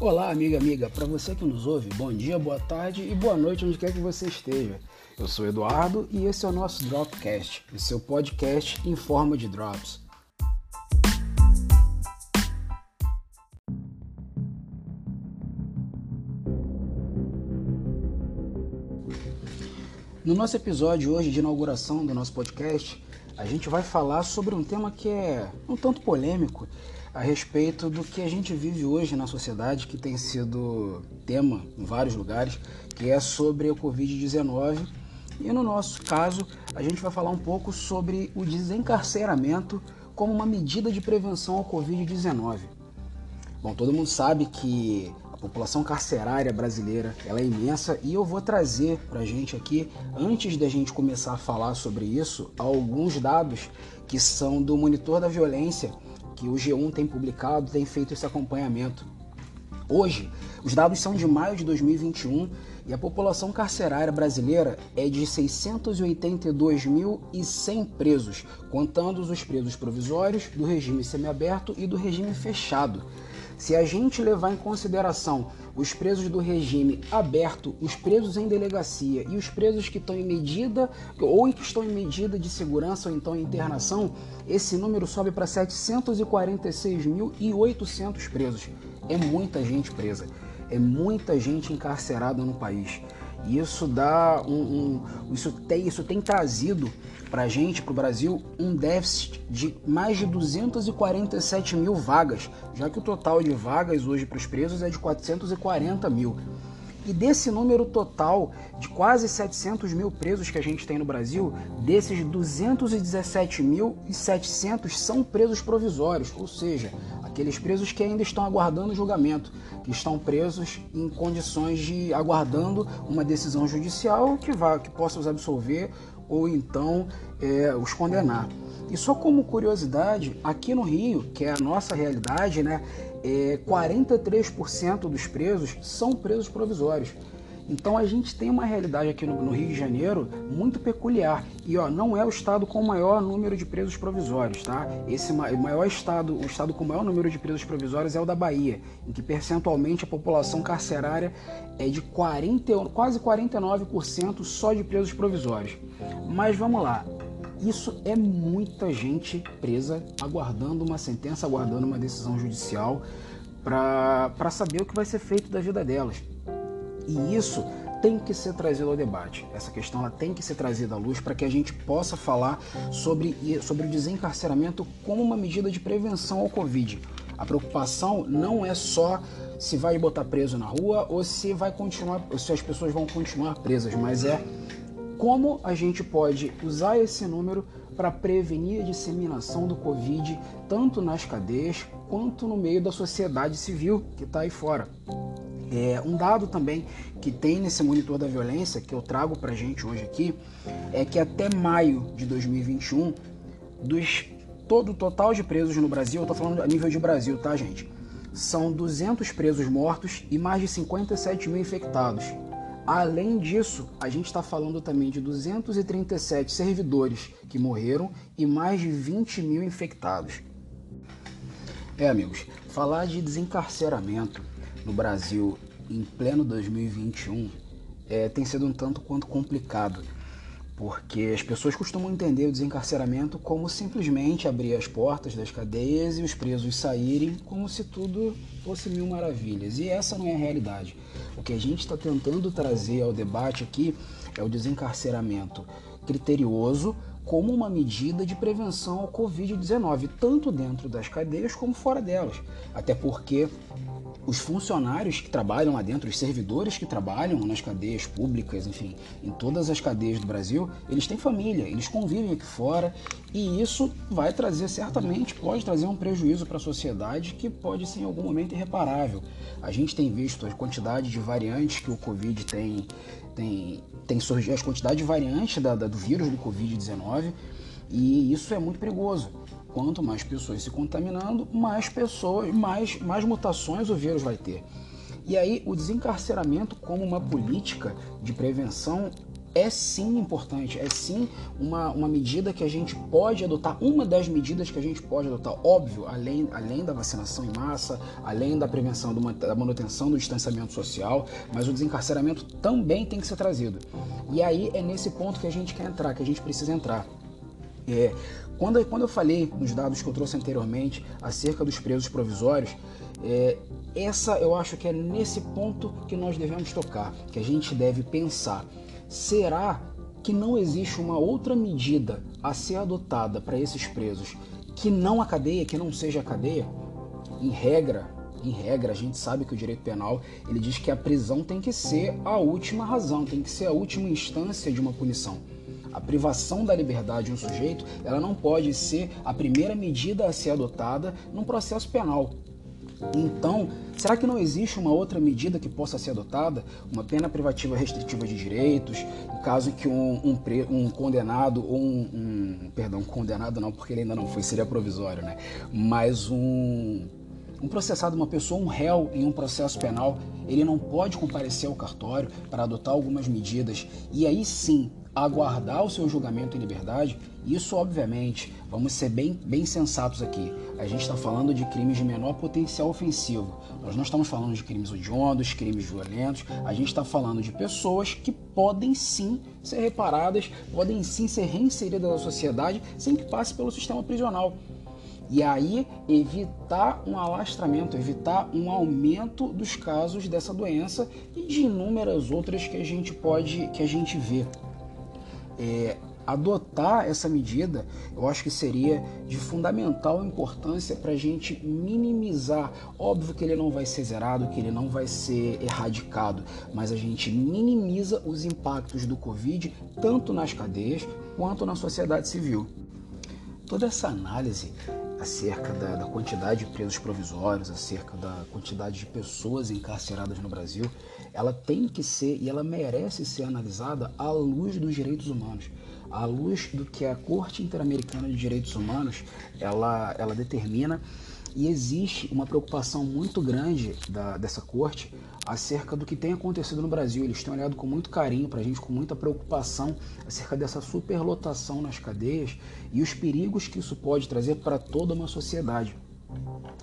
Olá, amiga, amiga. Para você que nos ouve, bom dia, boa tarde e boa noite, onde quer que você esteja. Eu sou Eduardo e esse é o nosso Dropcast, o seu podcast em forma de drops. No nosso episódio hoje de inauguração do nosso podcast, a gente vai falar sobre um tema que é um tanto polêmico a respeito do que a gente vive hoje na sociedade, que tem sido tema em vários lugares, que é sobre o Covid-19. E no nosso caso, a gente vai falar um pouco sobre o desencarceramento como uma medida de prevenção ao Covid-19. Bom, todo mundo sabe que a população carcerária brasileira ela é imensa e eu vou trazer para a gente aqui, antes da gente começar a falar sobre isso, alguns dados que são do Monitor da Violência que o G1 tem publicado, tem feito esse acompanhamento. Hoje, os dados são de maio de 2021 e a população carcerária brasileira é de 682.100 presos, contando os presos provisórios, do regime semiaberto e do regime fechado. Se a gente levar em consideração os presos do regime aberto, os presos em delegacia e os presos que estão em medida ou que estão em medida de segurança ou então em internação, esse número sobe para 746.800 presos. É muita gente presa, é muita gente encarcerada no país. E isso dá um, um isso tem isso tem trazido para a gente, para o Brasil, um déficit de mais de 247 mil vagas, já que o total de vagas hoje para os presos é de 440 mil. E desse número total de quase 700 mil presos que a gente tem no Brasil, desses 217.700 são presos provisórios, ou seja, aqueles presos que ainda estão aguardando julgamento, que estão presos em condições de aguardando uma decisão judicial que, vá, que possa os absolver ou então é, os condenar. E só como curiosidade, aqui no Rio, que é a nossa realidade, né, é, 43% dos presos são presos provisórios. Então a gente tem uma realidade aqui no, no, Rio de Janeiro muito peculiar. E ó, não é o estado com o maior número de presos provisórios, tá? Esse maior estado, o estado com o maior número de presos provisórios é o da Bahia, em que percentualmente a população carcerária é de 40, quase 49% só de presos provisórios. Mas vamos lá. Isso é muita gente presa, aguardando uma sentença, aguardando uma decisão judicial para saber o que vai ser feito da vida delas. E isso tem que ser trazido ao debate. Essa questão ela tem que ser trazida à luz para que a gente possa falar sobre, sobre o desencarceramento como uma medida de prevenção ao Covid. A preocupação não é só se vai botar preso na rua ou se vai continuar, se as pessoas vão continuar presas, mas é como a gente pode usar esse número para prevenir a disseminação do Covid tanto nas cadeias quanto no meio da sociedade civil que está aí fora. É, um dado também que tem nesse monitor da violência que eu trago para gente hoje aqui é que até maio de 2021, dos todo o total de presos no Brasil, eu estou falando a nível de Brasil, tá, gente? São 200 presos mortos e mais de 57 mil infectados. Além disso, a gente está falando também de 237 servidores que morreram e mais de 20 mil infectados. É, amigos, falar de desencarceramento no Brasil em pleno 2021 é, tem sido um tanto quanto complicado, porque as pessoas costumam entender o desencarceramento como simplesmente abrir as portas das cadeias e os presos saírem como se tudo fosse mil maravilhas. E essa não é a realidade. O que a gente está tentando trazer ao debate aqui é o desencarceramento criterioso como uma medida de prevenção ao Covid-19, tanto dentro das cadeias como fora delas. Até porque os funcionários que trabalham lá dentro, os servidores que trabalham nas cadeias públicas, enfim, em todas as cadeias do Brasil, eles têm família, eles convivem aqui fora e isso vai trazer certamente, pode trazer um prejuízo para a sociedade que pode ser em algum momento irreparável. A gente tem visto a quantidade de variantes que o Covid tem, tem, tem surgido, as quantidades de variantes da, da, do vírus do Covid-19 e isso é muito perigoso. Quanto mais pessoas se contaminando, mais pessoas, mais, mais mutações o vírus vai ter. E aí o desencarceramento como uma política de prevenção é sim importante, é sim uma, uma medida que a gente pode adotar, uma das medidas que a gente pode adotar, óbvio, além, além da vacinação em massa, além da prevenção do, da manutenção do distanciamento social, mas o desencarceramento também tem que ser trazido. E aí é nesse ponto que a gente quer entrar, que a gente precisa entrar. É, quando, quando eu falei nos dados que eu trouxe anteriormente acerca dos presos provisórios, é, essa eu acho que é nesse ponto que nós devemos tocar, que a gente deve pensar Será que não existe uma outra medida a ser adotada para esses presos que não a cadeia, que não seja a cadeia? Em regra, em regra, a gente sabe que o direito penal ele diz que a prisão tem que ser a última razão, tem que ser a última instância de uma punição. A privação da liberdade de um sujeito, ela não pode ser a primeira medida a ser adotada num processo penal. Então, será que não existe uma outra medida que possa ser adotada? Uma pena privativa restritiva de direitos, em caso que um, um, um condenado ou um, um, Perdão, condenado não, porque ele ainda não foi, seria provisório, né? Mas um um processado, uma pessoa, um réu em um processo penal, ele não pode comparecer ao cartório para adotar algumas medidas e aí sim aguardar o seu julgamento em liberdade, isso obviamente, vamos ser bem, bem sensatos aqui. A gente está falando de crimes de menor potencial ofensivo. Nós não estamos falando de crimes odiosos, crimes violentos. A gente está falando de pessoas que podem sim ser reparadas, podem sim ser reinseridas na sociedade sem que passe pelo sistema prisional. E aí evitar um alastramento, evitar um aumento dos casos dessa doença e de inúmeras outras que a gente pode, que a gente vê é, adotar essa medida, eu acho que seria de fundamental importância para a gente minimizar. Óbvio que ele não vai ser zerado, que ele não vai ser erradicado, mas a gente minimiza os impactos do Covid tanto nas cadeias quanto na sociedade civil. Toda essa análise acerca da, da, quantidade de presos provisórios, acerca da quantidade de pessoas encarceradas no Brasil, ela tem que ser e ela merece ser analisada à luz dos direitos humanos, à luz do que a Corte Interamericana de Direitos Humanos ela, ela determina e existe uma preocupação muito grande da, dessa corte acerca do que tem acontecido no Brasil. Eles têm olhado com muito carinho para a gente, com muita preocupação acerca dessa superlotação nas cadeias e os perigos que isso pode trazer para toda uma sociedade.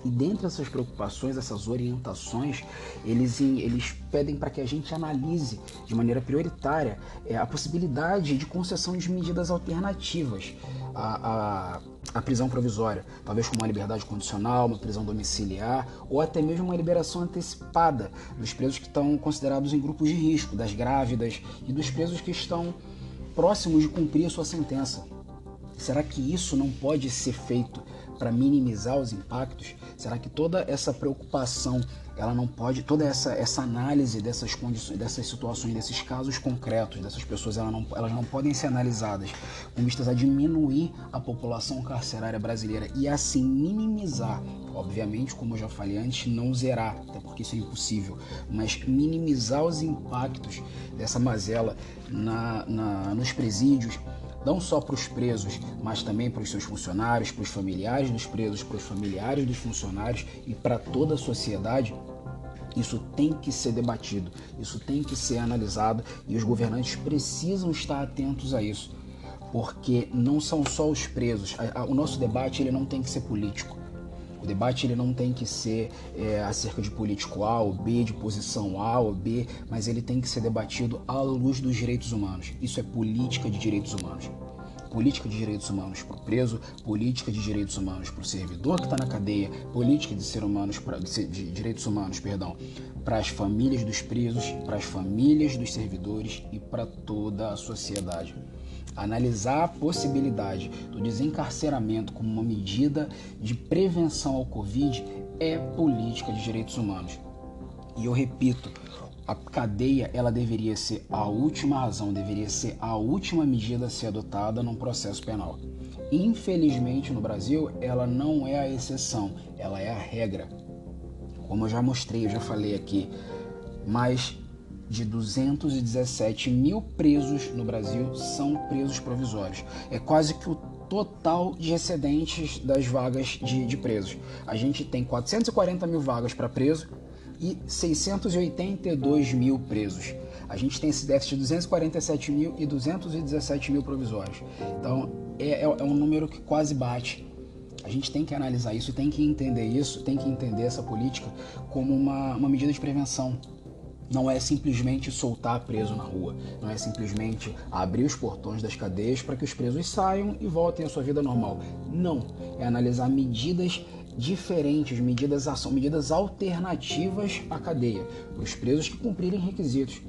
E dentre essas preocupações, essas orientações, eles, eles pedem para que a gente analise de maneira prioritária é, a possibilidade de concessão de medidas alternativas à, à, à, prisão provisória, talvez como uma liberdade condicional, uma prisão domiciliar ou até mesmo uma liberação antecipada dos presos que estão considerados em grupos de risco, das grávidas e dos presos que estão próximos de cumprir a sua sentença. Será que isso não pode ser feito para minimizar os impactos? Será que toda essa preocupação, ela não pode, toda essa, essa análise dessas condições, dessas situações, desses casos concretos, dessas pessoas, elas não, elas não podem ser analisadas com vistas a diminuir a população carcerária brasileira e assim minimizar, obviamente, como eu já falei antes, não zerar, até porque isso é impossível, mas minimizar os impactos dessa mazela na, na, nos presídios, não só para os presos, mas também para os seus funcionários, para os familiares dos presos, para os familiares dos funcionários e para toda a sociedade, isso tem que ser debatido, isso tem que ser analisado e os governantes precisam estar atentos a isso, porque não são só os presos. O nosso debate ele não tem que ser político. O debate ele não tem que ser é, acerca de político A ou B, de posição A ou B, mas ele tem que ser debatido à luz dos direitos humanos. Isso é política de direitos humanos. Política de direitos humanos para o preso, política de direitos humanos para o servidor que está na cadeia, política de, ser humanos pra, de direitos humanos, perdão, para as famílias dos presos, para as famílias dos servidores e para toda a sociedade analisar a possibilidade do desencarceramento como uma medida de prevenção ao Covid é política de direitos humanos. E eu repito, a cadeia ela deveria ser a última razão, deveria ser a última medida a ser adotada num processo penal. Infelizmente no Brasil ela não é a exceção, ela é a regra. Como eu já mostrei, eu já falei aqui, mas de 217 mil presos no Brasil são presos provisórios. É quase que o total de excedentes das vagas de, de presos. A gente tem 440 mil vagas para preso e 682 mil presos. A gente tem esse déficit de 247 mil e 217 mil provisórios. Então é, é, é um número que quase bate. A gente tem que analisar isso, tem que entender isso, tem que entender essa política como uma, uma medida de prevenção. Não é simplesmente soltar preso na rua, não é simplesmente abrir os portões das cadeias para que os presos saiam e voltem à sua vida normal. Não, é analisar medidas diferentes, medidas ação, medidas alternativas à cadeia, para os presos que cumprirem requisitos.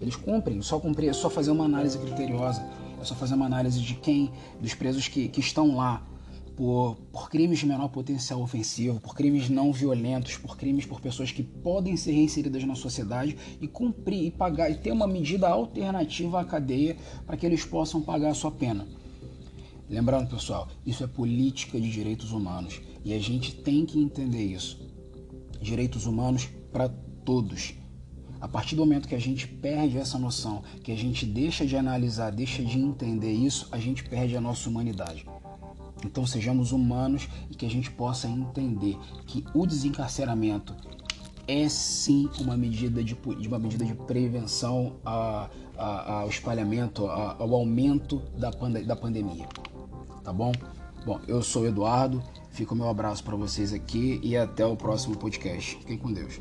Eles cumprem, só cumprir, é só fazer uma análise criteriosa, é só fazer uma análise de quem, dos presos que, que estão lá por, por crimes de menor potencial ofensivo, por crimes não violentos, por crimes por pessoas que podem ser reinseridas na sociedade e cumprir e pagar e ter uma medida alternativa à cadeia para que eles possam pagar a sua pena. Lembrando, pessoal, isso é política de direitos humanos e a gente tem que entender isso. Direitos humanos para todos. A partir do momento que a gente perde essa noção, que a gente deixa de analisar, deixa de entender isso, a gente perde a nossa humanidade. Então sejamos humanos e que a gente possa entender que o desencarceramento é sim uma medida de, uma medida de prevenção ao espalhamento, ao aumento da, da pandemia. Tá bom? Bom, eu sou o Eduardo, fica o meu abraço para vocês aqui e até o próximo podcast. Fiquem com Deus.